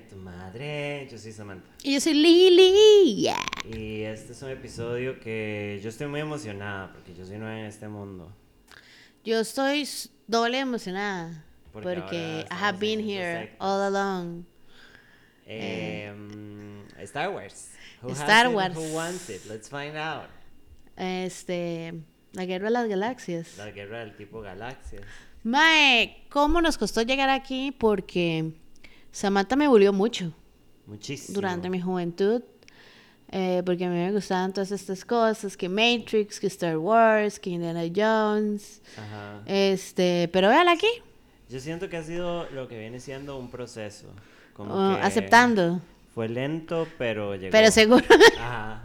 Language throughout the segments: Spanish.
de tu Madre. Yo soy Samantha. Y yo soy Lili. Yeah. Y este es un episodio que yo estoy muy emocionada porque yo soy nueva en este mundo. Yo estoy doble emocionada. Porque Porque, I have been en here all along. Eh, mm, Star Wars. Who Star it? Wars. Who wants it? Let's find out. Este. La guerra de las galaxias. La guerra del tipo galaxias. Mae, ¿cómo nos costó llegar aquí? Porque Samantha me volvió mucho Muchísimo. durante mi juventud. eh, porque a mí me gustaban todas estas cosas, que Matrix, que Star Wars, que Indiana Jones. Ajá. Este, pero véala aquí, Yo siento que ha sido lo que viene siendo un proceso. Como oh, que aceptando. Fue lento, pero llegó. Pero seguro. Ajá.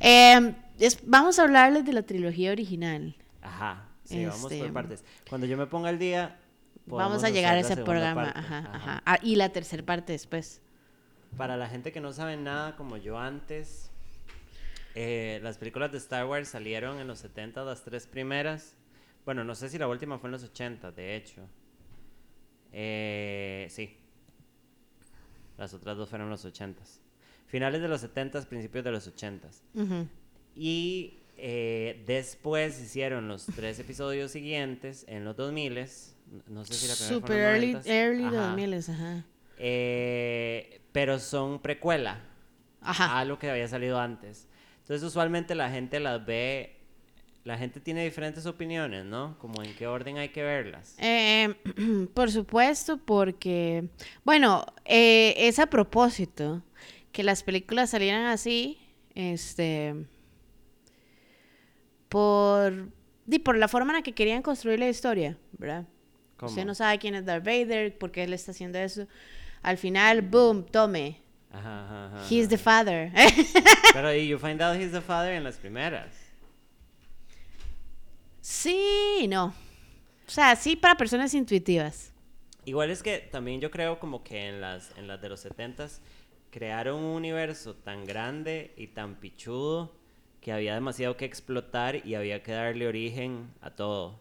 Eh, es- vamos a hablarles de la trilogía original. Ajá. Sí, vamos Este, por partes. Cuando yo me ponga al día. Vamos a llegar a ese programa. Ajá, ajá. Ah, y la tercera parte después. Para la gente que no sabe nada como yo antes, eh, las películas de Star Wars salieron en los 70, las tres primeras. Bueno, no sé si la última fue en los 80, de hecho. Eh, sí. Las otras dos fueron en los 80. Finales de los 70, principios de los 80. Ujú. Y eh, después hicieron los tres episodios siguientes en los 2000. No sé si la primera Super early, los 90s. early Ajá. 2000, ajá. Eh, pero son precuela Ajá. a lo que había salido antes. Entonces, usualmente la gente las ve. La gente tiene diferentes opiniones, ¿no? Como en qué orden hay que verlas. Eh, por supuesto, porque, bueno, eh, es a propósito que las películas salieran así, este, por, y por la forma en la que querían construir la historia, ¿verdad? ¿Cómo? Usted no sabe quién es Darth Vader, por qué él está haciendo eso. Al final, boom, tome, Ajá, ajá, ajá, he's the father. Pero y you find out he's the father en las primeras. sí, no. O sea, sí para personas intuitivas. Igual es que también yo creo como que en las, en las de los 70s crearon un universo tan grande y tan pichudo que había demasiado que explotar y había que darle origen a todo.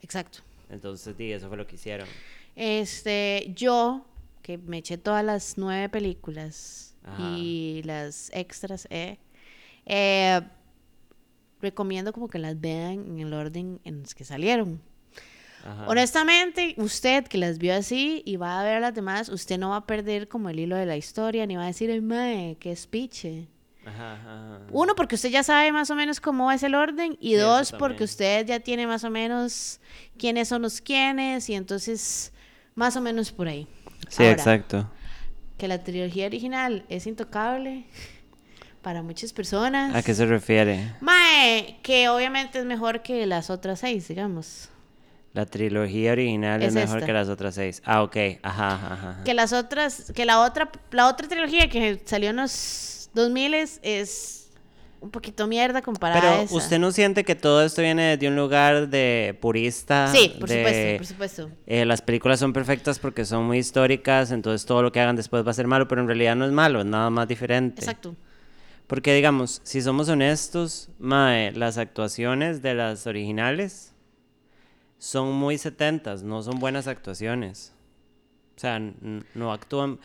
Exacto. Entonces, di, eso fue lo que hicieron. Este, yo, que me eché todas las nueve películas Ajá. y las extras, eh, eh, recomiendo como que las vean en el orden en los que salieron. Ajá. Honestamente, usted que las vio así y va a ver las demás, usted no va a perder como el hilo de la historia, ni va a decir, ay, mae, qué speech. Ajá. Uno, porque usted ya sabe más o menos cómo es el orden. Y Sí, dos, porque usted ya tiene más o menos quiénes son los quiénes. Y entonces, más o menos por ahí. Sí, Ahora, exacto. Que la trilogía original es intocable para muchas personas. ¿A qué se refiere? Mae, que obviamente es mejor que las otras seis, digamos. La trilogía original es, Es mejor esta. que las otras seis. Ah, ok. Ajá, ajá, ajá. Que las otras, que la otra, la otra trilogía que salió en los 2000 es un poquito mierda comparada a Pero esa. usted no siente que todo esto viene de un lugar de purista. Sí, por de, supuesto, por supuesto. eh, las películas son perfectas porque son muy históricas, entonces todo lo que hagan después va a ser malo, pero en realidad no es malo, es nada más diferente. Exacto. Porque digamos, si somos honestos, mae, las actuaciones de las originales son muy setentas, no son buenas actuaciones. O sea, no actúan,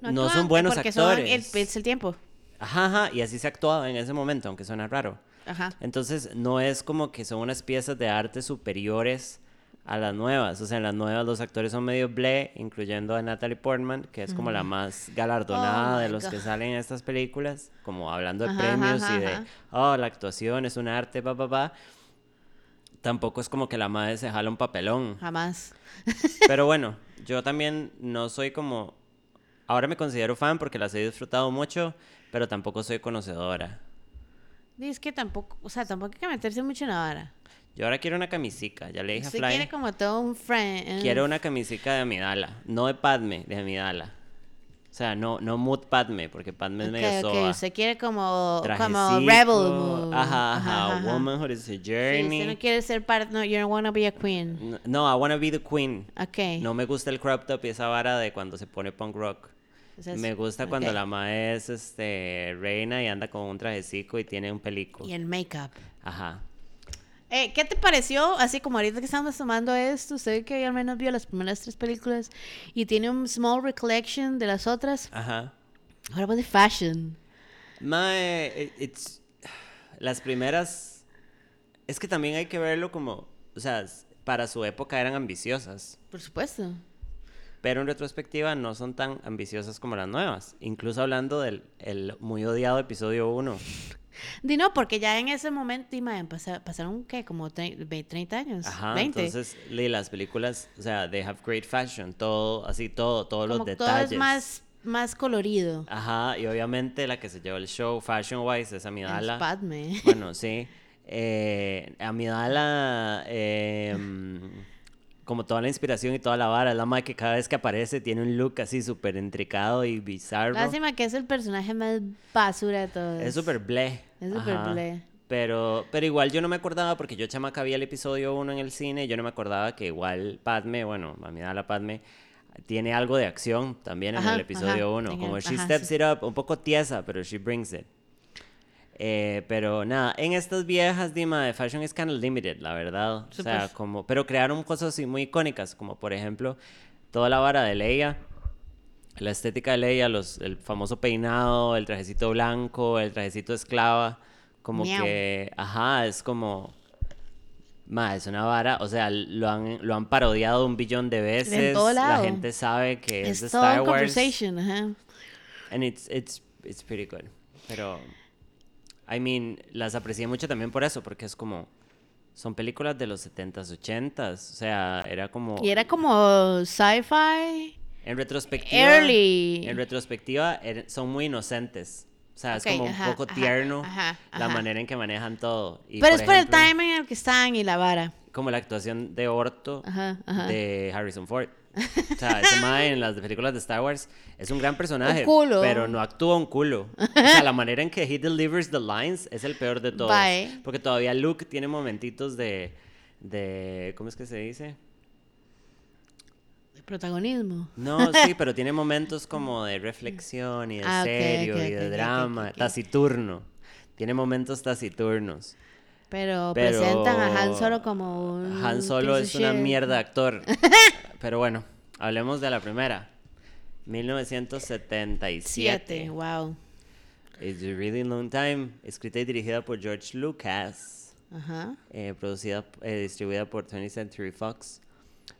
no, actúan son buenos porque son actores. el- es el tiempo. Ajá, ajá, y así se actuaba en ese momento, aunque suena raro. Ajá. Entonces, no es como que son unas piezas de arte superiores a las nuevas. O sea, en las nuevas los actores son medio ble, incluyendo a Natalie Portman, que es como la más galardonada Oh, de los que God. salen en estas películas, como hablando de Ajá, premios ajá, y de, oh, la actuación es un arte, pa, pa, pa. Tampoco es como que la madre se jala un papelón. Jamás. Pero bueno, yo también no soy como... Ahora me considero fan porque las he disfrutado mucho, pero tampoco soy conocedora. Es que tampoco, o sea, tampoco hay que meterse mucho en la vara. Yo ahora quiero una camisica, ya le dije a Usted Fly. quiere como todo un friend. Quiero una camisica de Amidala, no de Padme, de Amidala. O sea, no, no mood Padme, porque Padme es medio Ok, ok, soa. usted quiere como, rebel mood. Ajá, ajá, ajá. womanhood is a Sí, journey. usted no quiere ser parte, no, you don't wanna be a queen. N- No, I wanna be the queen. Ok. No me gusta el crop top y esa vara de cuando se pone punk rock. O sea, me gusta cuando ok. la mae es este, reina y anda con un trajecico y tiene un pelico. Y el make-up. Ajá. Eh, ¿Qué te pareció? Así como ahorita que estamos tomando esto, usted que al menos vio las primeras tres películas y tiene un small recollection de las otras. Ajá. What about the fashion? Mae, it- it's... Las primeras... Es que también hay que verlo como... O sea, para su época eran ambiciosas. Por supuesto. Pero en retrospectiva no son tan ambiciosas como las nuevas. Incluso hablando del el muy odiado episodio 1. Di no, porque ya en ese momento, pasa- pasaron, ¿qué? Como tre- ve- 30 años. Ajá, 20. entonces las películas, o sea, they have great fashion, todo, así todo, todos los como todo detalles. es más, más colorido. Ajá, y obviamente la que se llevó el show fashion wise es Es Amidala. Padme. Bueno, sí. Eh, Amidala, eh, como toda la inspiración y toda la vara, es la madre que cada vez que aparece tiene un look así súper intricado y bizarro. Lástima que es el personaje más basura de todos. Es súper bleh. Es súper bleh. Pero, pero igual yo no me acordaba, porque yo chamaca vi el episodio 1 en el cine, yo no me acordaba que igual Padme, bueno, Amidala Padme, tiene algo de acción también en Ajá, el episodio ajá, 1. en Como el- she ajá, steps sí. it up, un poco tiesa, pero she brings it. Eh, pero nada, en estas viejas, Dima, de Fashion is kind of limited, la verdad. O sea, como, pero crearon cosas así muy icónicas, como por ejemplo, toda la vara de Leia, la estética de Leia, los, el famoso peinado, el trajecito blanco, el trajecito esclava, como Miau. que, ajá, es como, ma, es una vara, o sea, lo han, lo han parodiado un billón de veces, todo la gente sabe que es, Es de Star Wars, conversation, ajá. and it's, it's, it's pretty good, pero, I mean, las aprecié mucho también por eso, porque es como, son películas de los 70s, 80s, o sea, era como... Y era como sci-fi. En retrospectiva, Early. en retrospectiva er- son muy inocentes. O sea, Ok, es como un poco tierno ajá, la manera en que manejan todo. Y, Pero es por el timing en el que están y la vara. Como la actuación de Orto de Harrison Ford. O sea, ese mae en las películas de Star Wars es un gran personaje, pero no actúa un culo. O sea, la manera en que he delivers the lines es el peor de todos. Bye. Porque todavía Luke tiene momentitos de, de ¿cómo es que se dice? El protagonismo. No, sí, pero tiene momentos como de reflexión y de Ah, serio y de drama, taciturno. Tiene momentos taciturnos. Pero, Pero presentan a Han Solo como un. Han Solo es una shit. mierda de actor. pero bueno, hablemos de la primera. 1977. Siete, wow. It's a really long time. Escrita y dirigida por George Lucas. Ajá. eh, producida, eh, distribuida por 20th Century Fox.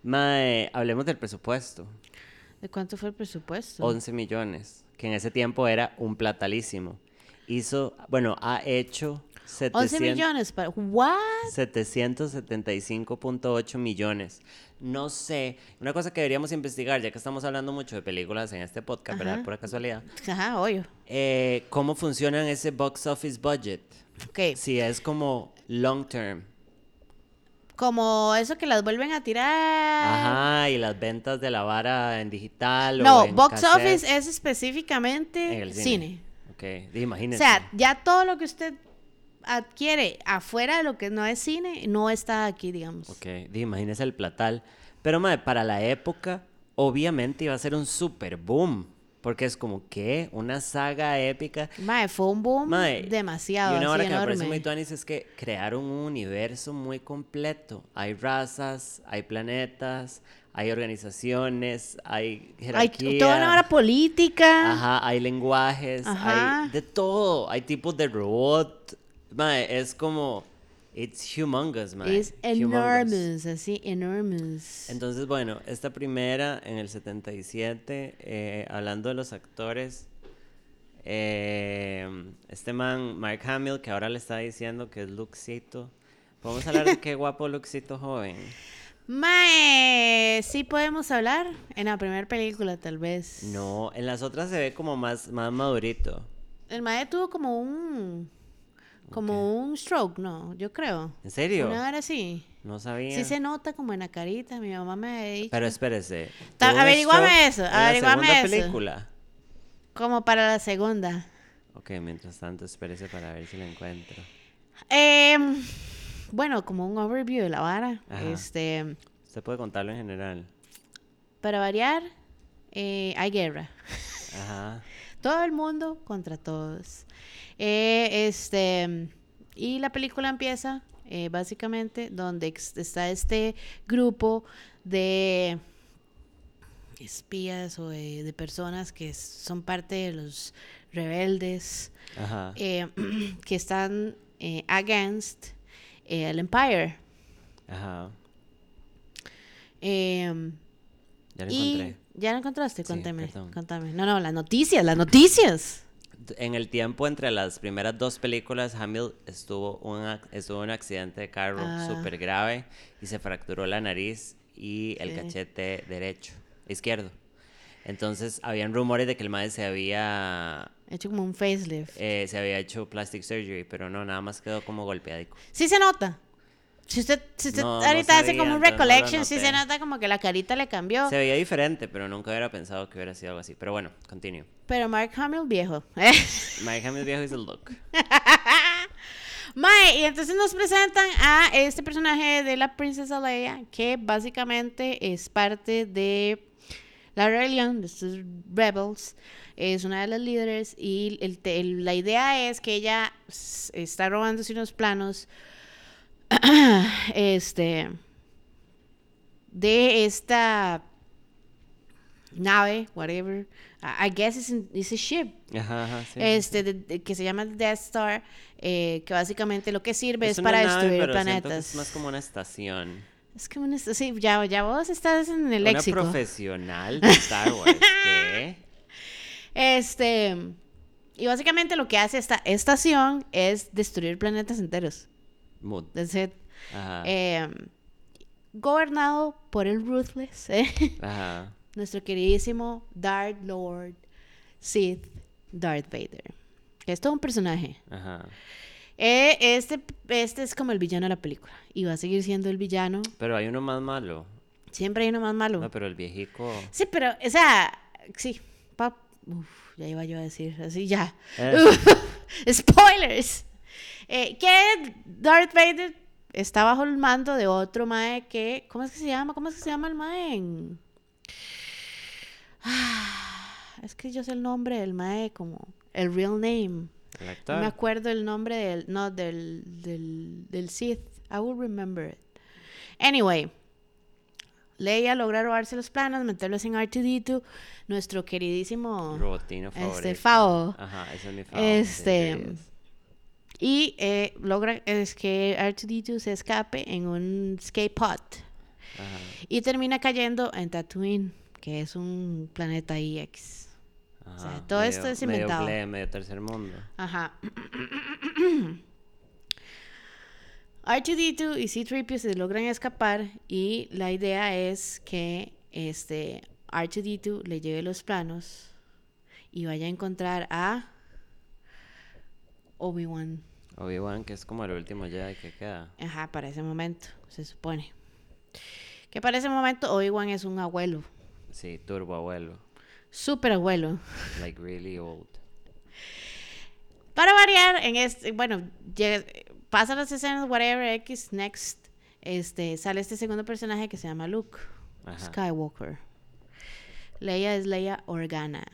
Mae, hablemos del presupuesto. ¿De cuánto fue el presupuesto? 11 millones, que en ese tiempo era un platalísimo. Hizo, bueno, ha hecho 11 700 millones para. ¿What? 775.8 millones. No sé, una cosa que deberíamos investigar, ya que estamos hablando mucho de películas en este podcast, ¿verdad? Por casualidad. Ajá, obvio. Eh, ¿Cómo funciona ese box office budget? Ok. Si es como long term. Como eso que las vuelven a tirar. Ajá, y las ventas de la vara en digital o No, en box cassette. office es específicamente En el cine. cine. Ok, di, O sea, ya todo lo que usted adquiere afuera de lo que no es cine no está aquí, digamos. Ok, imagínese el platal. Pero, madre, para la época, obviamente iba a ser un super boom. Porque es como, ¿qué? Una saga épica. Mae, fue un boom Mae, demasiado. Y una hora que me enorme. parece muy tuanis es que crearon un universo muy completo. Hay razas, hay planetas, hay organizaciones, hay Hay jerarquía. toda una hora política. Ajá, hay lenguajes, Ajá. hay de todo. Hay tipos de robot. Mae, es como. It's humongous, mae. Es enormous, así, enormous. Entonces, bueno, esta primera en el 77, eh, hablando de los actores, eh, este man, Mark Hamill, que ahora le está diciendo que es Luxito. Podemos hablar de qué guapo Luxito joven. Mae, sí podemos hablar en la primera película, tal vez. No, en las otras se ve como más, más madurito. El mae tuvo como un. Como un stroke, no, yo creo. ¿En serio? Una hora sí. No sabía. Sí se nota como en la carita, mi mamá me ha dicho. Pero espérese. Ta- ¿tuvo un averíguame stroke eso, la eso. película? Como para la segunda. Ok, mientras tanto, espérese para ver si la encuentro. Em, bueno, como un overview de la vara. Ajá. Este, Usted puede contarlo en general. para variar, eh, hay guerra. Ajá. Todo el mundo contra todos. Eh, este, y la película empieza eh, básicamente, donde está este grupo de espías o de, de personas que son parte de los rebeldes Ajá. eh, que están eh, against el Empire. Ajá. Eh, Ya lo y encontré. Ya lo encontraste, Sí, perdón. contame. No, no, las noticias, las noticias. En el tiempo entre las primeras dos películas, Hamill estuvo un, estuvo un accidente de carro Ah. súper grave y se fracturó la nariz y el Sí. cachete derecho, izquierdo. Entonces, habían rumores de que el madre se había, He hecho como un facelift. eh, se había hecho plastic surgery, pero no, nada más quedó como golpeadico. Sí se nota. Si usted, si usted No, no ahorita hace como un entonces no recollection, sí se nota como que la carita le cambió. Se veía diferente, pero nunca hubiera pensado que hubiera sido algo así. Pero bueno, continúo. Pero Mark Hamill viejo. Mike Hamill viejo is the look. Mae, y entonces nos presentan a este personaje de la princesa Leia, que básicamente es parte de la rebelión, de estos rebels. Es una de las líderes y el el- la idea es que ella está robándose unos planos este de esta nave, whatever. I guess it's, it's a ship Ajá, ajá, sí. este de- de- que se llama Death Star, eh, que básicamente lo que sirve es, una para nave, destruir pero planetas. Es más como una estación. Es como una- sí, ya, ya vos estás en el Una léxico. profesional de Star Wars. ¿Qué? Este, y básicamente lo que hace esta estación es destruir planetas enteros. Mood. That's it. Ajá. Eh, gobernado por el Ruthless, ¿eh? Ajá. nuestro queridísimo Darth Lord Sith Darth Vader. Que es todo un personaje. Ajá. Eh, este, este es como el villano de la película. Y va a seguir siendo el villano. Pero hay uno más malo. Siempre hay uno más malo. No, pero el viejico. Sí, pero, o sea, sí. pap- Uf, ya iba yo a decir, así ya. Eh. Spoilers. Eh, que Darth Vader está bajo el mando de otro mae que. ¿Cómo es que se llama? ¿Cómo es que se llama el mae? en- Ah, es que yo sé el nombre del mae como. El real name. El No actor. me acuerdo el nombre del, no, del, del, del Sith. I will remember it. Anyway, Leia logra robarse los planos, meterlos en R2D2, nuestro queridísimo... Robotino favorito. Este, Fao. Ajá, ese es mi favorito. Este, Y eh, logra es que R2D2 se escape en un skate pod Ajá. y termina cayendo en Tatooine, que es un planeta IX. Ajá. sea, todo esto es medio inventado. ble, medio tercer mundo. Ajá. R2D2 y C-3PO se logran escapar y la idea es que este R2D2 le lleve los planos y vaya a encontrar a Obi-Wan. Obi-Wan, que es como el último Jedi que queda. Ajá, para ese momento, se supone. Que para ese momento Obi-Wan es un abuelo, Sí, turbo abuelo. súper abuelo. Like really old. Para variar, en este, bueno, llega- pasa las escenas, whatever, X, next, este, sale este segundo personaje que se llama Luke Ajá. Skywalker. Leia es Leia Organa.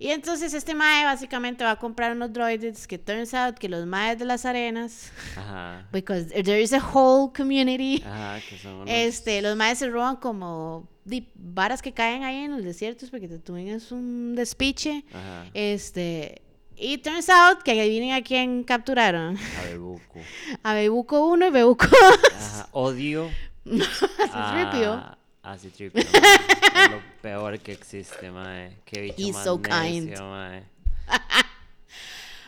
Y entonces este mae básicamente va a comprar unos droids que turns out que los maes de las arenas, Ajá. because there is a whole community, Ajá, que son unos... este, los maes se roban como varas que caen ahí en los desiertos porque Tatooine es un despiche. Ajá. Este, y turns out que adivinen a quién capturaron. A Bebuco. A Bebuco 1 y Bebuco Ajá. Odio C-3PO. a... A C-3PO, mae. Es lo peor que existe, mae. Qué bicho He's más so necio, kind. mae.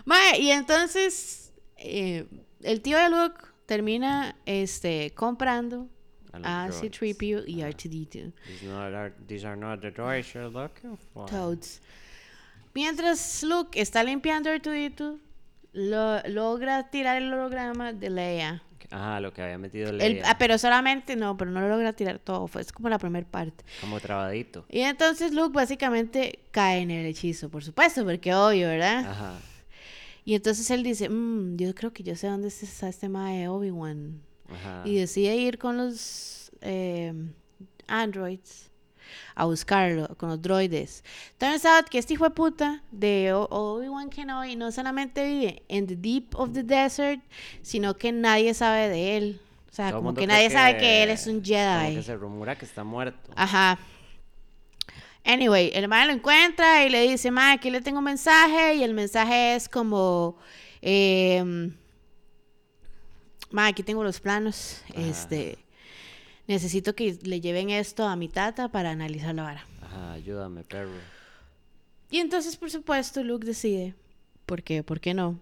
Mae, y entonces eh, el tío de Luke termina este, comprando A los a droids. C-3PO y Ajá. R2D2. These, not are, these are not the droids you're looking for. Toads. Mientras Luke está limpiando R2D2, lo- logra tirar el holograma de Leia. Ajá, lo que había metido El- ah, pero solamente, no, pero no lo logra tirar todo, fue es como la primera parte. Como trabadito. Y entonces Luke básicamente cae en el hechizo, por supuesto, porque obvio, ¿verdad? Ajá. Y entonces él dice, "Mm, yo creo que yo sé dónde está este mae Obi-Wan. Ajá. Y decide ir con los eh, androids a buscarlo con los droides. Turns out que este hijo de puta de Obi-Wan Kenobi no solamente vive en the deep of the desert, sino que nadie sabe de él. O sea, Todo como que nadie sabe que él es un Como Jedi. que se rumora que está muerto. Ajá. Anyway, el mae lo encuentra y le dice, mae, aquí le tengo un mensaje. Y el mensaje es como, eh, mae, aquí tengo los planos. Ajá. Este, necesito que le lleven esto a mi tata para analizarlo ahora. Ajá, ayúdame, perro. Y entonces, por supuesto, Luke decide, ¿por qué? ¿Por qué no?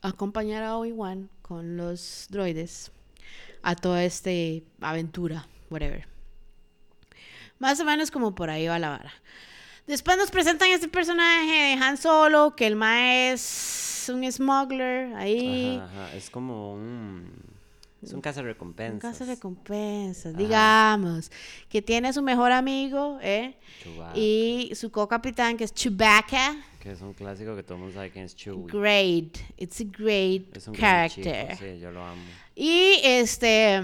Acompañar a Obi-Wan con los droides a toda esta aventura, whatever. Más o menos como por ahí va la vara. Después nos presentan este personaje de Han Solo, que el mae es un smuggler ahí. Ajá, ajá. Es como un. Es un caza Un recompensas. caso de recompensas, digamos, que tiene a su mejor amigo, ¿eh? Chewbacca, Y su co-capitán, que es Chewbacca. Que es un clásico que todo el mundo sabe quién es Chewie. Great. It's a great Es un gran chico, character. sí, yo lo amo. Y este.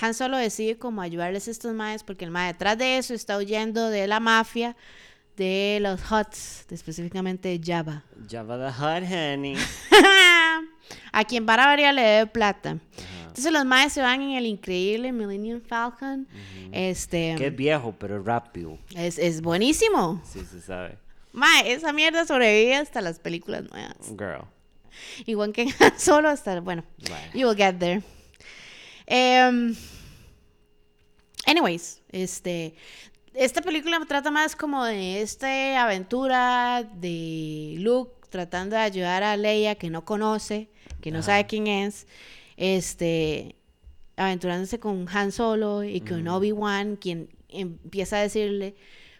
Han Solo decide como ayudarles a estos maes porque el mae detrás de eso está huyendo de la mafia de los Huts, de específicamente de Java. Java the Hut, honey. a quien para variar le debe plata. Ajá. Entonces los maes se van en el increíble Millennium Falcon. Este. Que es viejo, pero rápido. Es, es buenísimo. Sí, se sabe. Mae, esa mierda sobrevive hasta las películas nuevas. Girl. Igual que Solo hasta, bueno, Bueno. you will get there. Em, anyways, este, esta película trata más como de esta aventura de Luke tratando de ayudar a Leia que no conoce, que no sabe quién es, este, aventurándose con Han Solo y con Obi-Wan, quien empieza a decirle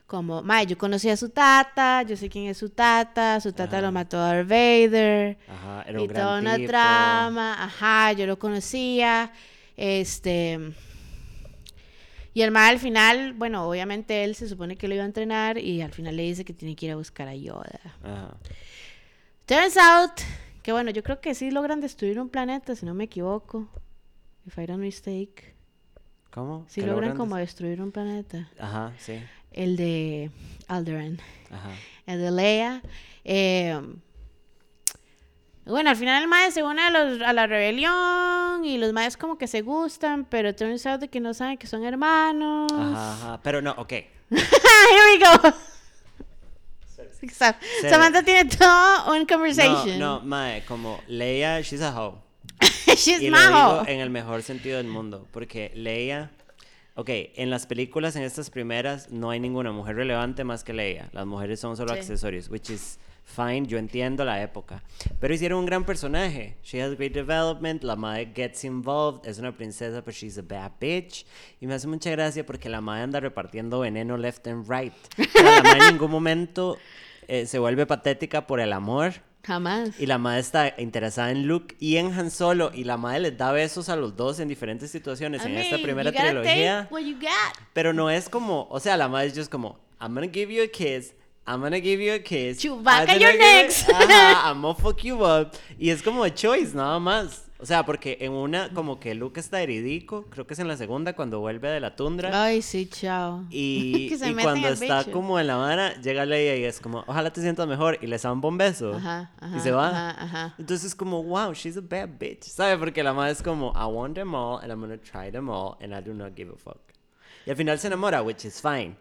como, Mae, yo conocí a su tata, yo sé quién es su tata, su tata lo mató a Darth Vader, Ajá, era y un gran toda una tipo. trama, ajá, yo lo conocía, este, y el mal al final, bueno, obviamente él se supone que lo iba a entrenar y al final le dice que tiene que ir a buscar a Yoda. Ajá. Turns out que bueno, yo creo que sí logran destruir un planeta, si no me equivoco, if I don't mistake, ¿Cómo? sí ¿Qué logran como destruir un planeta, Ajá, sí. el de Alderaan. Ajá. el de Leia. Eh, bueno, al final el mae se une a, los- a la rebelión y los maes como que se gustan, pero turns out de que no saben que son hermanos. Ajá, ajá. Pero no, ok. Here we go. Se- Samantha tiene todo un No, conversation. no, mae, como Leia, she's a hoe. She's y lo digo en el mejor sentido del mundo, porque Leia, ok, en las películas, en estas primeras, no hay ninguna mujer relevante más que Leia. Las mujeres son solo Sí. accesorios, which is fine, yo entiendo la época. Pero hicieron un gran personaje. She has great development, la madre gets involved, es una princesa, pero she's a bad bitch. Y me hace mucha gracia porque la madre anda repartiendo veneno left and right. La madre en ningún momento eh, se vuelve patética por el amor. Jamás. Y la madre está interesada en Luke y en Han Solo. Y la madre les da besos a los dos en diferentes situaciones I en esta mean, primera you gotta trilogía. take what you got. Pero no es como, o sea, la madre es just como, I'm gonna give you a kiss. I'm gonna give you a kiss. Chewbacca, you're next. Ajá, I'm gonna fuck you up. Y es como a choice, nada más. O sea, porque en una, como que Luke está heridico, creo que es en la segunda, cuando vuelve de la tundra. Ay, sí, chao. Y, y cuando está bicho. como en la vara, llega Leia y es como, ojalá te sientas mejor. Y le da un beso. Ajá, ajá, y se va. ajá. Entonces es como, wow, she's a bad bitch. ¿Sabe? Porque la madre es como, I want them all and I'm gonna try them all and I do not give a fuck. Y al final se enamora, which is fine.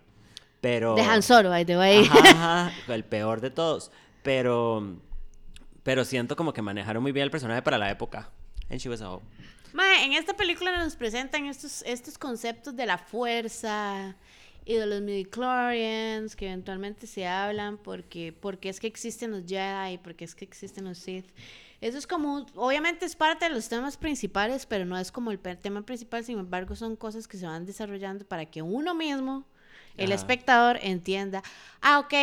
Pero... De Han Solo, by the way. Ajá, ajá, el peor de todos. Pero... Pero siento como que manejaron muy bien el personaje para la época. And she was a en esta película nos presentan estos, estos conceptos de la fuerza y de los midichlorians que eventualmente se hablan porque, porque es que existen los Jedi, porque es que existen los Sith. Eso es como, obviamente es parte de los temas principales, pero no es como el tema principal, sin embargo son cosas que se van desarrollando para que uno mismo, el Ajá. espectador, entienda, ah, ok,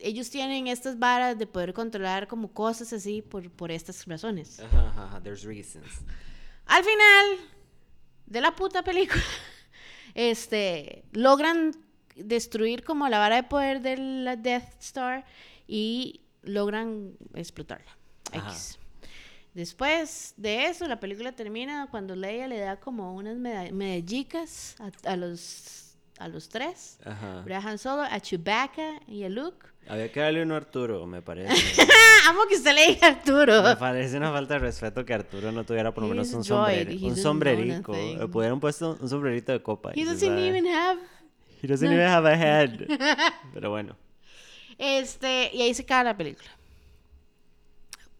ellos tienen estas varas de poder controlar como cosas así por, por estas razones. Ajá, there's reasons. Al final de la puta película, este, logran destruir como la vara de poder de la Death Star y logran explotarla. X. Después de eso, la película termina cuando Leia le da como unas meda- medallicas a, a los a los tres. Ajá. Ver a Han Solo, a Chewbacca y a Luke. Había que darle uno a Arturo, me parece. Amo que usted le diga Arturo. Me parece una falta de respeto que Arturo no tuviera por lo menos un, sombrero, un sombrerico. Le pudieron puesto un sombrerito de copa. He doesn't sabe. even have. He doesn't even have a head. Pero bueno. Este, y ahí se acaba la película.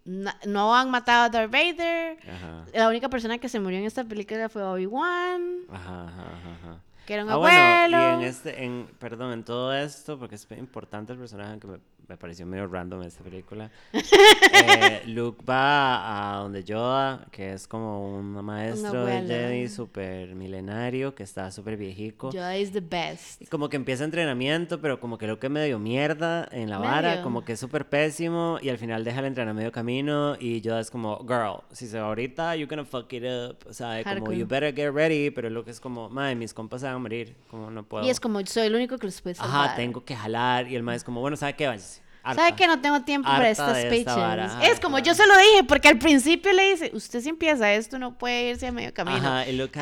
Na- No han matado a Darth Vader. Ajá. La única persona que se murió en esta película fue Obi-Wan, ajá, ajá. Que era un Ah, abuelo. bueno, y en este, en, perdón, en todo esto, porque es importante el personaje que me, me pareció medio random esta película. eh, Luke va a donde Yoda, que es como un maestro de. Jedi súper milenario, que está súper viejico. Yoda is the best. Y como que empieza entrenamiento, pero como que lo que es medio mierda en la vara, Medio. como que es súper pésimo, y al final deja el entrenamiento medio camino, y Yoda es como, girl, si se va ahorita, you're gonna fuck it up, o sea, como, you better get ready, pero que es como, madre, mis compas se van a morir, como no puedo. Y es como, soy el único que los puede salvar. Ajá, tengo que jalar, y el maestro es como, bueno, ¿sabe qué? ¿Sabe harta". que no tengo tiempo para estas speeches? es como, yo se lo dije, porque al principio le dice, usted si empieza esto no puede irse a medio camino. Ajá, y lo que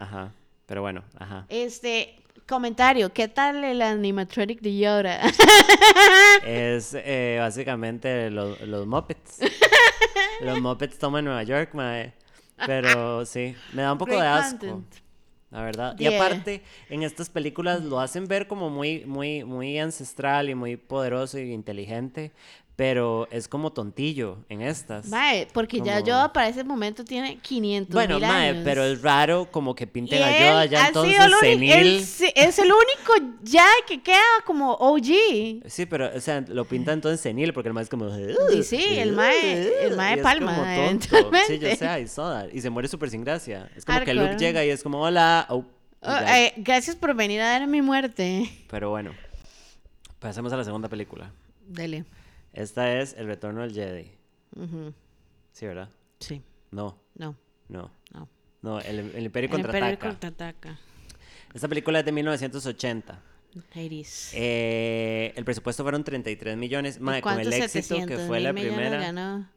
Ajá, pero bueno, ajá. Este, comentario, ¿qué tal el animatronic de Yoda? Es eh, básicamente los, los Muppets. los Muppets toman Nueva York, mae. Pero sí, me da un poco Great de asco. content. La verdad. Y aparte, en estas películas lo hacen ver como muy, muy, muy ancestral y muy poderoso y inteligente. Pero es como tontillo en estas. Mae, porque ya Como- Yoda para ese momento tiene 500 Bueno, mil mae, años. pero es raro como que Y pinten a él Yoda ya entonces senil. él sí- es el único ya que queda como OG. Sí, pero, o sea, lo pinta entonces senil porque el mae es como... Y sí, el mae- el mae y es palma, como tonto. Sí, yo sé, saw that. Y se muere súper sin gracia. Es como que Hardcore. Luke llega y es como, hola. oh, y Oh, ya. eh, gracias por venir a dar mi muerte. Pero bueno, pasemos a la segunda película. Dele. Esta es El Retorno del Jedi. Ujú, Sí, ¿verdad? Sí, No, no, no. no. No, El, el Imperio El Imperio Contraataca. contraataca. Esta película es de 1980. Ladies. Eh, el presupuesto fueron 33 millones. Mae, con el ¿Cuántos éxito que 700 fue la primera, ganó?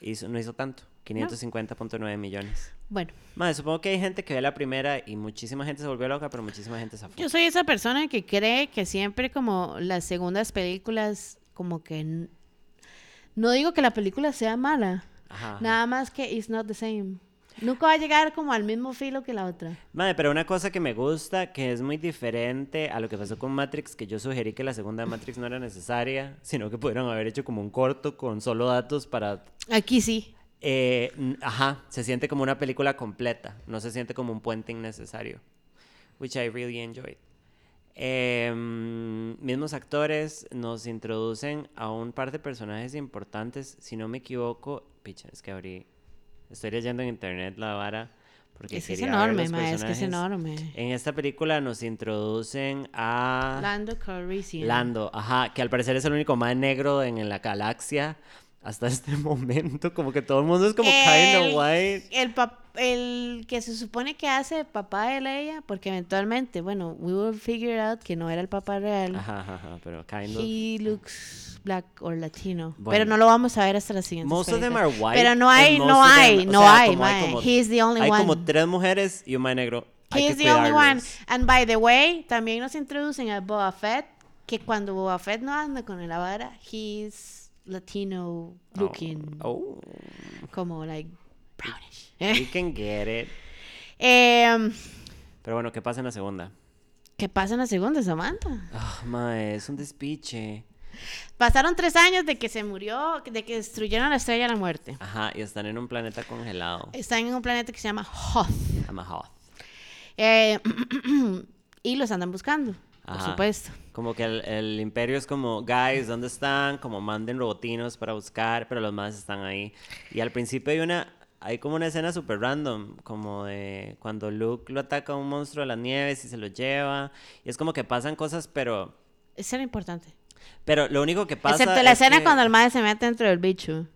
hizo, no hizo tanto. 550.9 millones. Bueno, Mae, supongo que hay gente que ve la primera y muchísima gente se volvió loca, pero muchísima gente se yo soy esa persona que cree que siempre como las segundas películas, como que... No digo que la película sea mala, Ajá. nada más que it's not the same. Nunca va a llegar como al mismo filo que la otra. Madre, pero una cosa que me gusta, que es muy diferente a lo que pasó con Matrix, que yo sugerí que la segunda de Matrix no era necesaria, sino que pudieron haber hecho como un corto con solo datos para... Aquí sí. eh, ajá, se siente como una película completa, no se siente como un puente innecesario, which I really enjoyed. Em, mismos actores nos introducen a un par de personajes importantes, si no me equivoco, picha, es que abrí, estoy leyendo en internet la vara. Porque Es que es enorme, ma, es que es enorme. En esta película nos introducen a Lando Calrissian. Lando, ajá, que al parecer es el único más negro en, la galaxia hasta este momento, como que todo el mundo es como kind el, of white. El, el que se supone que hace papá de Leia, porque eventualmente, bueno, we will figure out que no era el papá real. Ajá, ajá, pero kind of. He looks black or latino. Bueno. Pero no lo vamos a ver hasta la siguiente. Most of them are white. Pero no hay, no them- hay, o no sea, hay, como mae. como- He's the only hay one. como tres mujeres y un mae negro. Hay He's que the only one. And by the way, también nos introducen a Boba Fett, que cuando Boba Fett no anda con el vara, he's Latino looking, Oh, como like brownish. we can get it. Em, Pero bueno, ¿qué pasa en la segunda? ¿Qué pasa en la segunda, Samantha? Ah, mae, es un despiche. Pasaron tres años de que se murió, de que destruyeron la estrella de la muerte. Ajá, y están en un planeta congelado. Están en un planeta que se llama Hoth. I'm a Hoth. Eh, y los andan buscando, por Ajá. supuesto. Como que el, el imperio es como, guys, ¿dónde están? Como manden robotinos para buscar, pero los más están ahí. Y al principio hay una, hay como una escena súper random, como de cuando Luke lo ataca a un monstruo de las nieves y se lo lleva. Y es como que pasan cosas, pero, Eso era importante. pero lo único que pasa Excepto la es escena que- cuando el madre se mete dentro del bicho.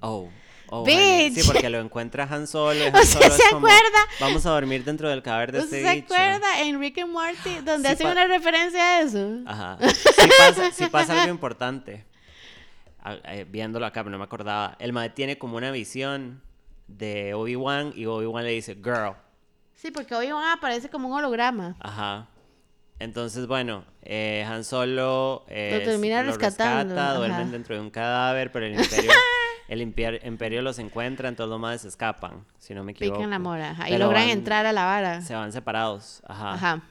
Oh. Oh, honey. Sí, Bitch. porque lo encuentra Han Solo. Han ¿Usted Solo es se como, acuerda? Vamos a dormir dentro del cadáver de ¿Usted este se bicho". acuerda en Rick and Morty donde Sí, hacen una referencia a eso? Ajá. Sí pasa, sí pasa algo importante. Ah, eh, viéndolo acá, pero no me acordaba. El mae tiene como una visión de Obi-Wan y Obi-Wan le dice, girl. Sí, porque Obi-Wan aparece como un holograma. Ajá. Entonces, bueno, eh, Han Solo eh, termina lo rescatando, rescata, duermen dentro de un cadáver, pero el imperio, el imperio los encuentra, entonces los más se escapan, si no me equivoco. Pican la mora. ajá, Y logran van- entrar a la vara. Se van separados, ajá. Ajá.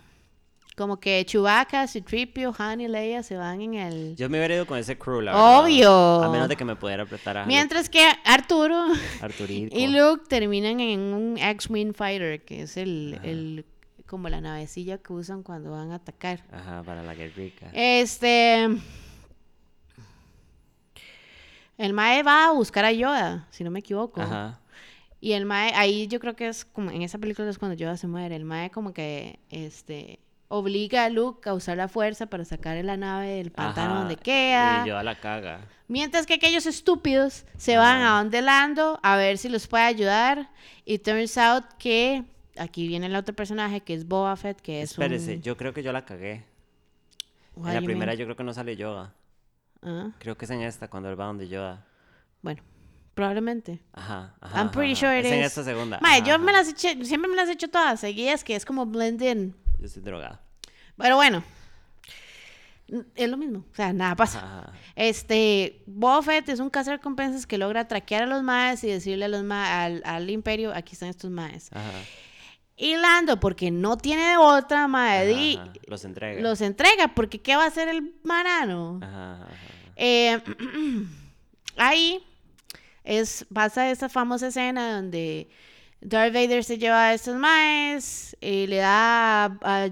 Como que Chewbacca, Citripio, Han y Leia se van en el... Yo me hubiera ido con ese crew, la verdad. Obvio. A menos de que me pudiera apretar a Mientras que Arturo Arturito. y Luke terminan en un X-Wing Fighter, que es el, el como la navecilla que usan cuando van a atacar. Ajá, para la guerrica. Este. El Mae va a buscar a Yoda, si no me equivoco. Ajá. Y el Mae, ahí yo creo que es como en esa película es cuando Yoda se muere. El Mae como que este obliga a Luke a usar la fuerza para sacar la nave del pantano Ajá, donde queda. Y yo a la caga. Mientras que aquellos estúpidos se van a donde Lando a ver si los puede ayudar. Y turns out que aquí viene el otro personaje que es Boba Fett, que es Espérese, un... yo creo que yo la cagué. En la primera mean? yo creo que no sale Yoda. Ah, Creo que es en esta, cuando él va donde Yoda. bueno, probablemente. Ajá, ajá. I'm pretty ajá. sure it Es en is. esta segunda. Mae, yo me las eché, siempre me las he hecho todas seguidas, que es como blend in. Yo estoy drogado. Pero bueno, es lo mismo, o sea, nada pasa. Ajá. Este, Boba Fett es un cazarrecompensas que logra traquear a los maes y decirle a los ma- al, al imperio, aquí están estos maes. Ajá. Y Lando, porque no tiene de otra, ajá. Los entrega. los entrega, porque ¿qué va a hacer el marano? Ajá, ajá. Eh, ahí es, pasa esta famosa escena donde Darth Vader se lleva a estos maes y le da a,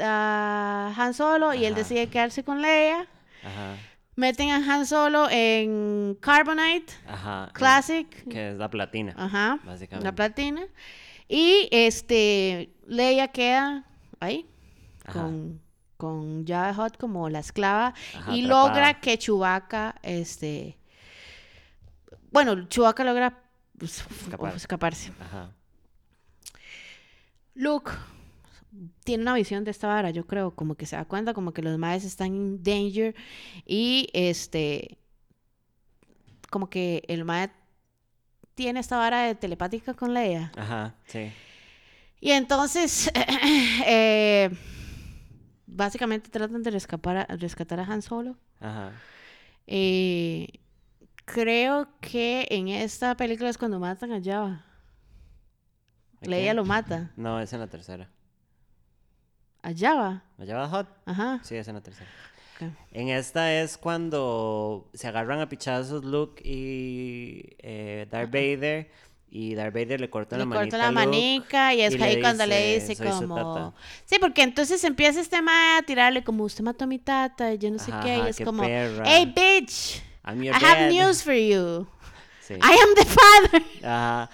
a Han Solo y él decide quedarse con Leia. Ajá. Meten a Han Solo en Carbonite Ajá. Classic. Que es la platina. Ajá. Básicamente. La platina. Y este Leia queda ahí con, con the Hutt como la esclava Ajá, y atrapada. logra que Chewbacca este bueno, Chewbacca logra pues, Escapar. escaparse. Ajá. Luke tiene una visión de esta vara, yo creo, como que se da cuenta como que los maes están en danger y este como que el mae tiene esta vara de telepática con Leia. Ajá. Sí. Y entonces, eh, básicamente tratan de rescapar a- rescatar a Han Solo. Ajá. Eh, creo que en esta película es cuando matan a Java. ¿A Leia lo mata. No, es en la tercera. A Java. ¿Me lleva Hot? Ajá. Sí, es en la tercera. En esta es cuando se agarran a pichazos Luke y eh, Darth Vader. Y Darth Vader le corta Le la manita corta la manica y es y ahí le cuando le dice, dice "Soy su como... tata". Sí, porque entonces empieza este mae a tirarle como usted mató a mi tata y yo no sé Ajá, qué. Y es qué como, perra. hey bitch, I your have dad". news for you. Sí. I am the father. Ajá.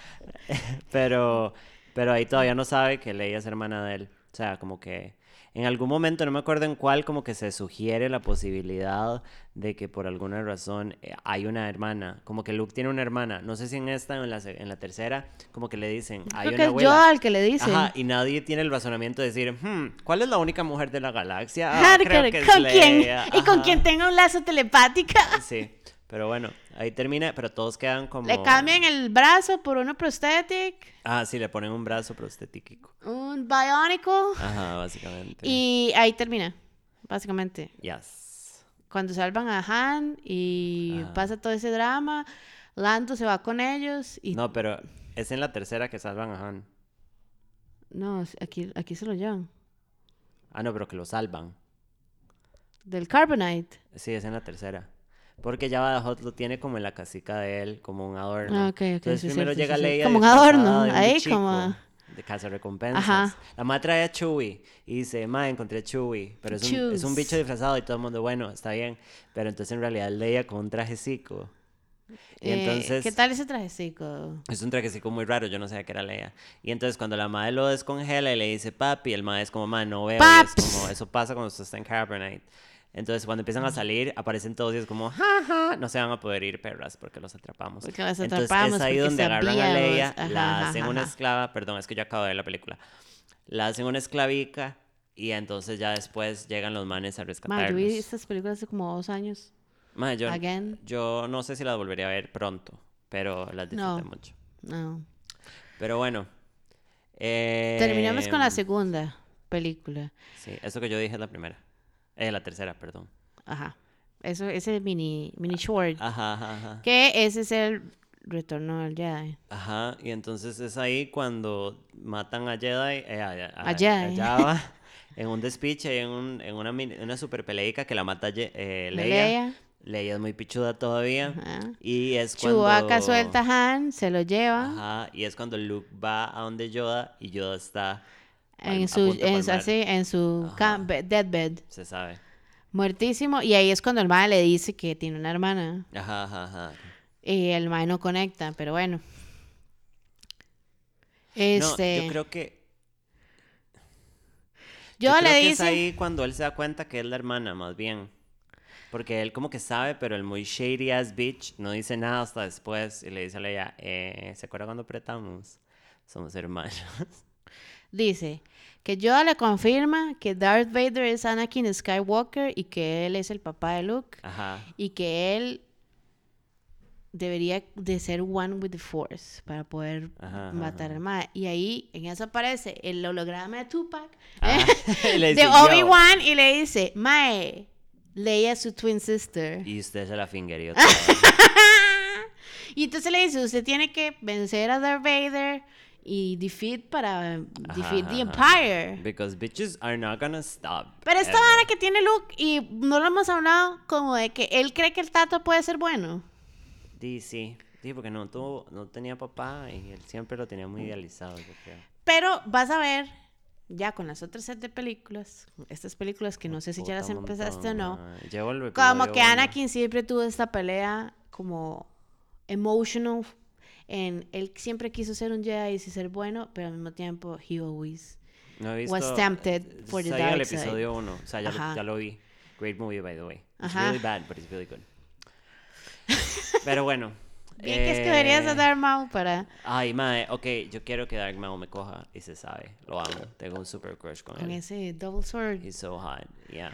pero, pero ahí todavía no sabe que Leia es hermana de él. O sea, como que en algún momento, no me acuerdo en cuál, como que se sugiere la posibilidad de que por alguna razón eh, hay una hermana. Como que Luke tiene una hermana. No sé si en esta o en la, en la tercera, como que le dicen, hay Creo una que es abuela. Yoda el que le dice. Ajá, y nadie tiene el razonamiento de decir, hmm, ¿cuál es la única mujer de la galaxia? Ah, creo que es ¿Con quién? Leia". Y con quien tenga un lazo telepática. Sí, pero bueno, ahí termina, pero todos quedan como... Le cambian el brazo por uno prosthetic, Ah, sí, le ponen un brazo prostético. un bionicle. Ajá, básicamente. Y ahí termina, básicamente. Yes. Cuando salvan a Han y Ajá. pasa todo ese drama, Lando se va con ellos y... No, pero es en la tercera que salvan a Han. No, aquí, aquí se lo llevan. Ah, no, pero que lo salvan. Del Carbonite. Sí, es en la tercera. Porque Jabba the Hutt lo tiene como en la casica de él, como un adorno. Ah, ok, ok, Entonces sí, primero llega sí. Leia Como un adorno, ahí como- De recompensas. Ajá. La madre trae a Chewie y dice, ma, encontré a Chewie. Pero es un, es un bicho disfrazado y todo el mundo, bueno, está bien. Pero entonces en realidad Leia con un trajecico. Y Eh, entonces... ¿Qué tal ese trajecico? Es un trajecico muy raro, yo no sabía que era Leia. Y entonces cuando la madre lo descongela y le dice papi, el madre es como, madre, no veo. Y Paps. es como, eso pasa cuando usted está en Carbonite. Entonces cuando empiezan a salir, aparecen todos y es como, jaja, no se van a poder ir perras porque los atrapamos. Porque los entonces atrapamos, es ahí donde agarran a. Leia, Ajá, la ajá, hacen una ajá. esclava, perdón, es que yo acabo de ver la película. La hacen una esclavica y entonces ya después llegan los manes a Ma, yo rescatarlos. vi estas películas hace como dos años. Mae, yo, Again. yo no sé si las volvería a ver pronto, pero las disfruté No. mucho. No. Pero bueno, Terminamos con la Em, segunda película. Sí, eso que yo dije es la primera. Eh, la tercera, perdón. Ajá. Eso, ese mini, mini short. Ajá, ajá, ajá. Que ese es el retorno del Jedi. Ajá, y entonces es ahí cuando matan a Jedi, eh, a, a- A Jedi. a Jabba, en un despiche, en, un, en una, una super peleica que la mata eh, Leia. Leia. Leia es muy pichuda todavía. Ajá. Y es cuando... Chewbacca suelta a Han, se lo lleva Ajá, y es cuando Luke va a donde Yoda y Yoda está... en su, en, palmar. así, en su deathbed, Se sabe. muertísimo. Y ahí es cuando el mae le dice que tiene una hermana. Ajá, ajá, ajá. Y el mae no conecta, pero bueno. No, Este, yo creo que... yo, creo le que es ahí cuando él se da cuenta que es la hermana, más bien. Porque él como que sabe, pero el muy shady ass bitch no dice nada hasta después. Y le dice a Leia, eh, ¿se acuerda cuando apretamos? Somos hermanos. dice que Yoda le confirma que Darth Vader es Anakin Skywalker y que él es el papá de Luke Ajá. y que él debería de ser one with the Force para poder Ajá, matar ajá. al. Y ahí en eso aparece el holograma de Tupac Ah, ¿eh? de. Obi-Wan y le dice, mae, Leia su twin sister. Y usted se la fingerió. y entonces le dice, usted tiene que vencer a Darth Vader y defeat para defeat the Empire. Because bitches are not gonna stop. Pero esta vara que tiene Luke, y no lo hemos hablado, como de que él cree que el tato puede ser bueno. Sí, sí. Sí, porque no, tuvo, no tenía papá y él siempre lo tenía muy idealizado, yo creo. Pero vas a ver, ya con las otras set de películas, estas películas que no sé si ya las empezaste o no, como que. Anakin siempre tuvo esta pelea como emotional. En, él siempre quiso ser un Jedi y ser bueno, pero al mismo tiempo, he always No he was visto- tempted for the el dark side. episodio 1. O sea, ya, lo- ya lo vi. Great movie, by the way. It's Ajá. really bad, but it's really good. Pero bueno. Bien que escogerías a eh, Darth Maul para Ay, mae, ok, yo quiero que Dark Maul me coja y se sabe. Lo amo. Tengo un super crush con con él. ese double sword. He's so hot, yeah.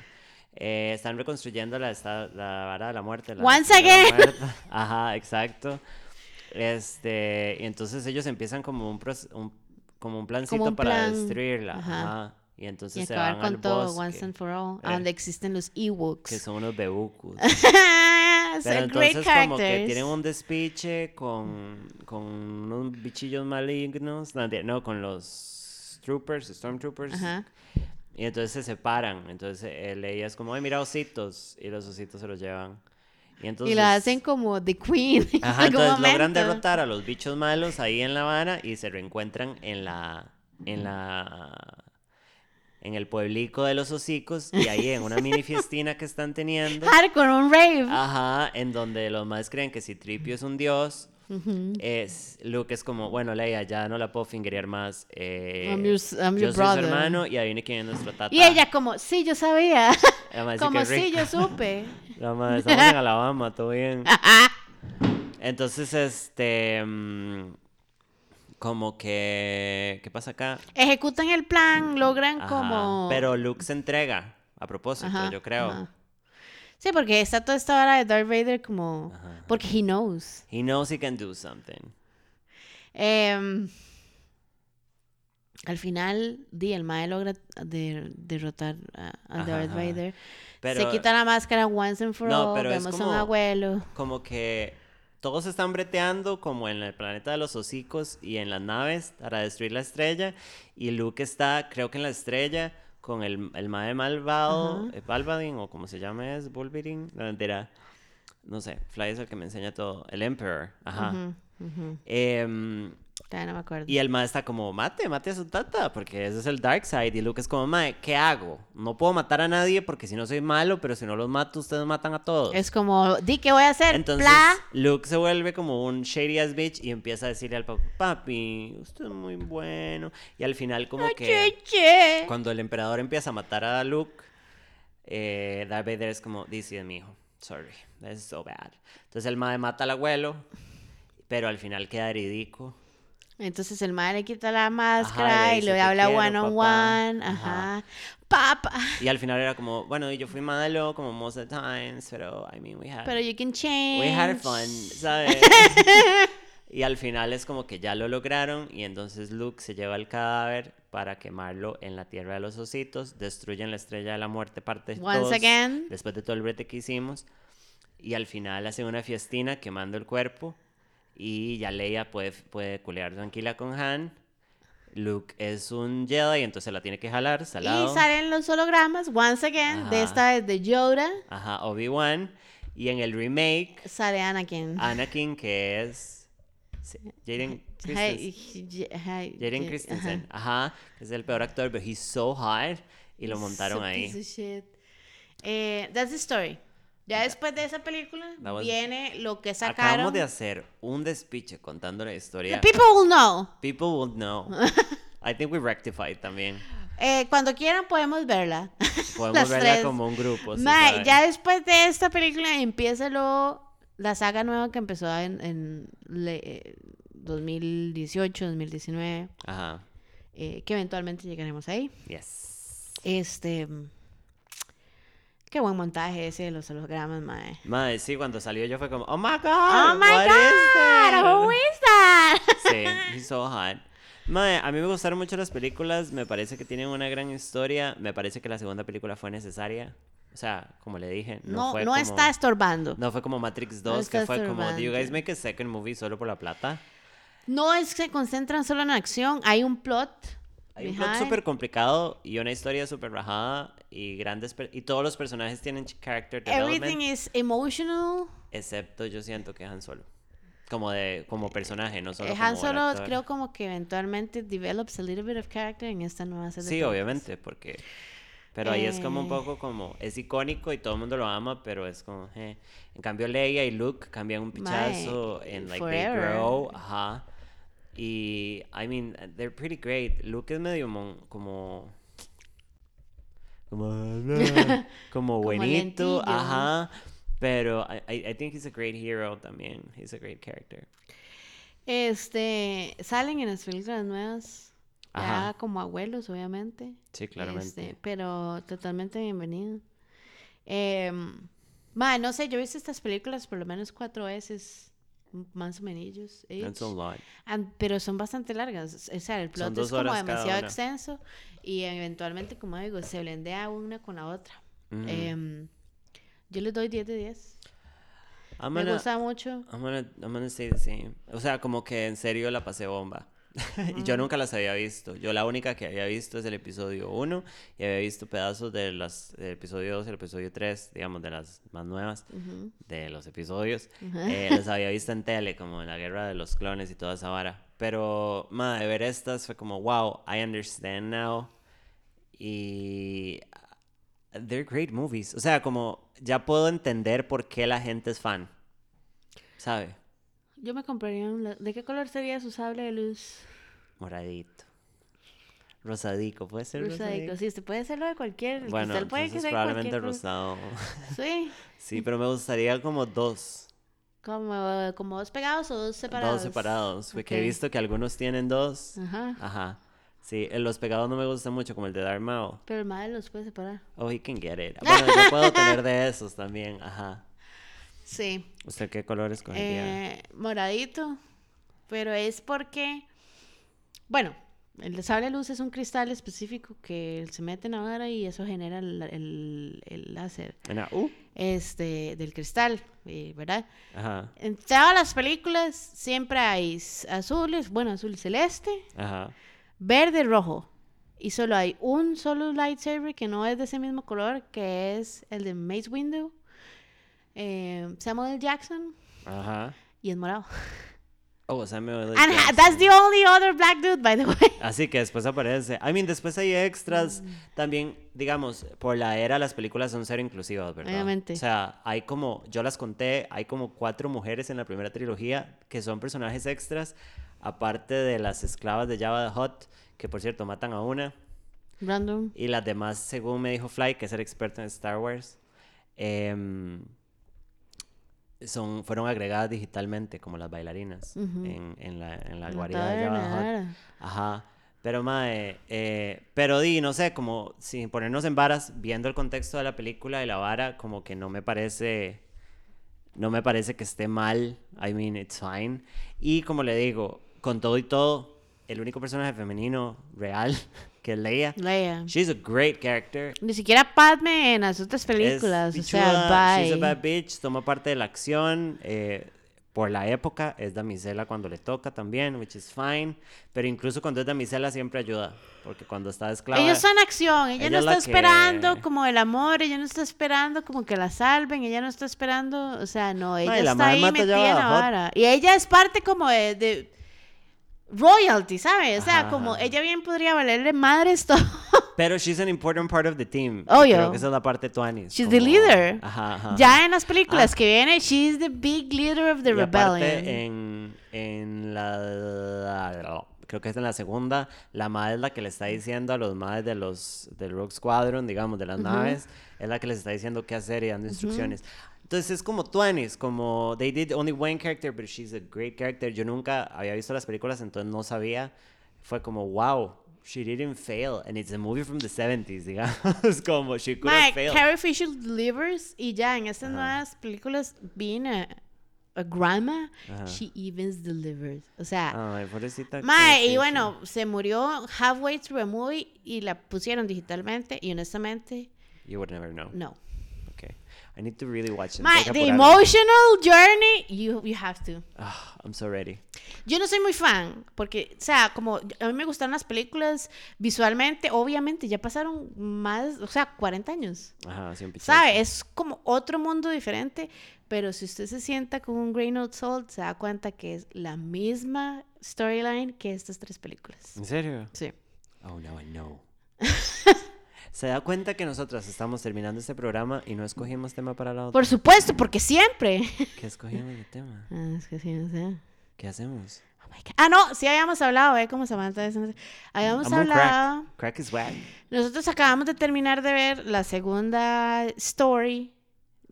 Eh, están reconstruyendo la, esta- la vara de la muerte. la Once la again. muerte. Ajá, exacto. Este, y entonces ellos empiezan como un, un- como un plancito un para plan. destruirla. Ajá. Ajá. Y Y entonces se acabar van al con todo, bosque, once and for all, Eh. donde existen los Ewoks. que son unos bebucos. Pero entonces como que tienen un despiche con, con unos bichillos malignos, no, con los troopers, stormtroopers. Ajá. Y entonces se separan. Entonces eh, Leia es como, ay, mira ositos. Y los ositos se los llevan. Y entonces... y la hacen como The Queen. en Ajá, algún entonces logran derrotar a los bichos malos ahí en La Habana y se reencuentran en la... En la... En el pueblico de los hocicos y ahí en una mini fiestina que están teniendo. Hardcore, un rave. Ajá, en donde los más creen que si Tripio es un dios, Es Luke es como, bueno, Leia, ya no la puedo fingerear más. eh, I'm your yo soy brother. su hermano y ahí viene quién es nuestro tata. Y ella como, sí, yo sabía. Como, "Qué sí, rico". yo supe. La madre, estamos en Alabama, todo bien. Entonces, este. mm, como que. ¿Qué pasa acá? Ejecutan el plan, logran Ajá, como... Pero Luke se entrega, a propósito, Ajá, yo creo. ajá. Sí, porque está toda esta hora de Darth Vader como... Ajá. Porque he knows. He knows he can do something. Em, al final, di, el Mae logra de- derrotar a, a Darth. Vader. Pero- Se quita la máscara once and for No, all. pero es Vemos a un como- abuelo. Como que todos están breteando como en el planeta de los hocicos y en las naves para destruir la estrella. Y Luke está, creo que en la estrella, con el, el mae malvado, eh, Palpatine, o como se llama es, Wolverine. No, mentira. No sé, Fly es el que me enseña todo. El Emperor, ajá. Ujú, ujú. Em, no me acuerdo. y el mae está como, mate, mate a su tata, porque ese es el dark side. Y Luke es como, mae, ¿qué hago? No puedo matar a nadie porque si no soy malo, pero si no los mato, ustedes matan a todos. Es como, di, ¿qué voy a hacer? Entonces, Pla. Luke se vuelve como un shady ass bitch y empieza a decirle al papá, papi, usted es muy bueno. Y al final como que Che, che. cuando el emperador empieza a matar a Luke, eh, Darth Vader es como, is mi hijo, sorry, this is so bad. Entonces el madre mata al abuelo, pero al final queda heridico. Entonces el madre le quita la máscara le y le "Te habla quiero, one on papá". one. Ajá. Ajá. Papá. Y al final era como, bueno, yo fui malo como most of the times, pero I mean, we had, Pero you can change. we had fun, ¿sabes? Y al final es como que ya lo lograron y entonces Luke se lleva el cadáver para quemarlo en la tierra de los ositos, destruyen la estrella de la muerte parte Once 2, again. después de todo el brete que hicimos y al final hacen una fiestina quemando el cuerpo y ya Leia puede, puede culear tranquila con Han. Luke es un Jedi, entonces la tiene que jalar, salado. Y salen los hologramas, once again, de Ajá. esta vez de Yoda, Ajá, Obi-Wan. Y en el remake, sale Anakin. Anakin, que es sí, Jaden Christensen. Jaden Christensen, ajá. es el peor actor, pero he's so hot. Y lo montaron ahí. piece of shit. Eh, that's the story. Ya después de esa película was- viene lo que Acabamos sacaron. de hacer un despiche contando la historia. People will know. People will know. I think we rectified también. Eh, cuando quieran podemos verla. Podemos verla tres. como un grupo. ¿saben? ya después de esta película empieza lo, la saga nueva que empezó en, en le- eh, 2018, 2019, Ajá. eh, que eventualmente llegaremos ahí. Yes. Este. Qué buen montaje ese de los hologramas, mae. Madre, sí, cuando salió yo fue como, oh my god. Oh my what god, that?" who is that? Sí, he's so hot. Mae, a mí me gustaron mucho las películas, me parece que tienen una gran historia, me parece que la segunda película fue necesaria. O sea, como le dije, no, No, fue no como, está estorbando. No fue como Matrix No 2, está que fue como, do you guys estorbando. make a second movie solo por la plata? No es que se concentran solo en acción, hay un plot. Hay un plot súper complicado y una historia súper rajada y grandes y todos los personajes tienen ch- character development, Everything is emotional. excepto yo siento que Han Solo. Como de como personaje, no solo Eh, como Han el Solo creo como que eventualmente develops a little bit of character en esta nueva serie. Sí, obviamente, porque pero ahí es como un Eh. poco como es icónico y todo el mundo lo ama, pero es como eh. en cambio Leia y Luke cambian un pichazo en like forever. they grow, ajá. Y I mean, they're pretty great. Luke es medio mon- como como como buenito, ajá. Pero I, I I think he's a great hero también. He's a great character. Este, salen en las películas nuevas. Ya Ajá. como abuelos, obviamente. Sí, claramente. Este, pero totalmente bienvenido. Eh, ma, no sé, yo he visto estas películas por lo menos cuatro veces, más o menos. That's a each. lot. And- pero son bastante largas. O sea, el plot es como demasiado extenso y eventualmente, como digo, se blendea una con la otra. Ujú. Em, yo les doy 10 de 10. I'm Me gonna- gusta mucho. I'm gonna, I'm gonna say the same. O sea, como que en serio la pasé bomba. y yo nunca las había visto. Yo la única que había visto es el episodio 1 y había visto pedazos de las, del episodio 2 y el episodio 3, digamos, de las más nuevas de los episodios. Ujú. Eh, los había visto en tele, como en la guerra de los clones y toda esa vara. Pero, ma, de ver estas fue como, wow, I understand now. Y. uh, They're great movies. O sea, como ya puedo entender por qué la gente es fan. ¿Sabe? Yo me compraría un... ¿De qué color sería su sable de luz? Moradito. Rosadico, ¿puede ser Rosadico. rosadico? Sí, usted puede hacerlo de cualquier... Bueno, cristal puede que sea probablemente cualquier rosado. Sí. Sí, pero me gustaría como dos. Como, como dos pegados o dos separados. Dos separados. Porque he visto que algunos tienen dos. Ajá. Ajá. Sí, los pegados no me gustan mucho, como el de Darth Maul. Pero el madre los puede separar. Oh, he can get it. Bueno, yo puedo tener de esos también. Ajá. Sí. ¿Usted qué color escogería? Eh, moradito. Pero es porque... Bueno, el sable luz es un cristal específico que se mete en la vara y eso genera el, el, el láser En la U. este, del cristal, eh, ¿verdad? Ajá. En todas las películas siempre hay azules, bueno, azul celeste, Ajá. verde, rojo. Y solo hay un solo lightsaber que no es de ese mismo color, que es el de Mace Windu, eh, Samuel. Jackson, Ajá. y es morado. Oh, Samuel L. And Jackson. that's the only other black dude, by the way. Así que después aparece. I mean, después hay extras. Mm. También, digamos, por la era las películas son cero inclusivas, ¿verdad? Obviamente. O sea, hay como, yo las conté, hay como cuatro mujeres en la primera trilogía que son personajes extras, aparte de las esclavas de Java the Hutt, que por cierto matan a una. Random. Y las demás, según me dijo Fly, que es el experto en Star Wars, em, son, fueron agregadas digitalmente, como las bailarinas, Ujú. en, en la, en la guarida de taberna, Ajá. Pero, mae, eh, pero di, no sé, como sin ponernos en varas, viendo el contexto de la película y la vara, como que no me parece. No me parece que esté mal. I mean, it's fine. Y como le digo, con todo y todo, el único personaje femenino real que es Leia. Leia. She's a great character. Ni siquiera Padme en las otras películas. Es o sea, pichuda, she's a bye. bad bitch, toma parte de la acción. eh, por la época, es damisela cuando le toca también, which is fine. Pero incluso cuando es damisela siempre ayuda. Porque cuando está esclava. Ella está en acción, ella, ella no está esperando que- como el amor, ella no está esperando como que la salven, ella no está esperando, o sea, no, ella y la está ahí metida en la vara. Y ella es parte como de, de royalty, ¿sabes? O sea, Ajá, como ajá. ella bien podría valerle madres todo. Pero she's an important part of the team. y Obvio. Creo que esa es la parte tuanis. She's the leader. Ajá. Ya en las películas Ah. que viene, she's the big leader of the Y rebellion. aparte, en, en la, Creo que es en la segunda. La madre es la que le está diciendo a los madres de los del Rogue Squadron, digamos, de las naves. Es la que les está diciendo qué hacer y dando instrucciones. Entonces es como Twanis, como they did only one character, but she's a great character. Yo nunca había visto las películas, entonces no sabía. Fue como, wow, she didn't fail. And it's a movie from the 70s, digamos. como, she could have failed. Carrie Fisher delivers y ya en estas nuevas películas being a, a grandma, she even delivers. O sea, Ay, pobrecita. Mae, y bueno, se murió halfway through a movie y la pusieron digitalmente y honestamente, You would never know. no. I need to really watch it. Que the emotional journey, you, you have to. Ah, I'm so ready. Yo no soy muy fan, porque, o sea, como a mí me gustan las películas visualmente, obviamente ya pasaron más, o sea, 40 años. Ajá, sí, un. ¿Sabe? Es como otro mundo diferente, pero si usted se sienta con un grain of salt, se da cuenta que es la misma storyline que estas tres películas. ¿En serio? Sí. Oh, now I know. ¿Se da cuenta que nosotras estamos terminando este programa y no escogimos tema para la otra? Por supuesto, porque siempre. ¿Qué escogimos de tema? Ah, es que sí, no sé. ¿Qué hacemos? Oh my God. Ah, no, sí habíamos hablado, ¿eh? Como Samantha. dice- Habíamos I'm hablado. crack. Crack is whack. Nosotros acabamos de terminar de ver la segunda story,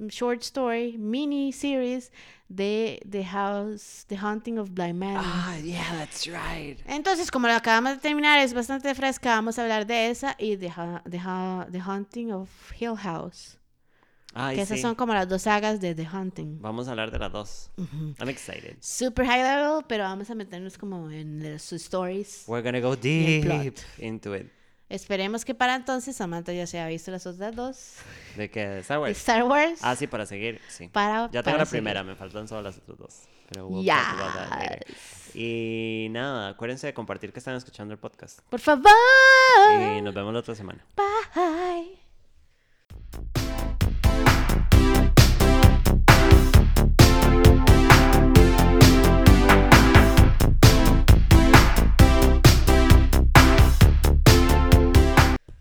short story, mini series de The House, The Haunting of Blind Man. Ah, yeah, that's right. Entonces, como lo acabamos de terminar, es bastante fresca, vamos a hablar de esa y The, Ha- The Haunting of Hill House. Ay, que esas sí. son como las dos sagas de The Haunting. Vamos a hablar de las dos. I'm excited. Super high level, pero vamos a meternos como en sus stories. We're gonna go deep into it. Esperemos que para entonces Samantha ya se haya visto las otras dos. ¿De qué? ¿De Star de Wars? Star Wars. Ah, sí, para seguir, sí. Para, Ya tengo para la seguir. primera, me faltan solo las otras dos. Pero we'll. Yes. Y nada, acuérdense de compartir que están escuchando el podcast. Por favor. Y nos vemos la otra semana. Bye.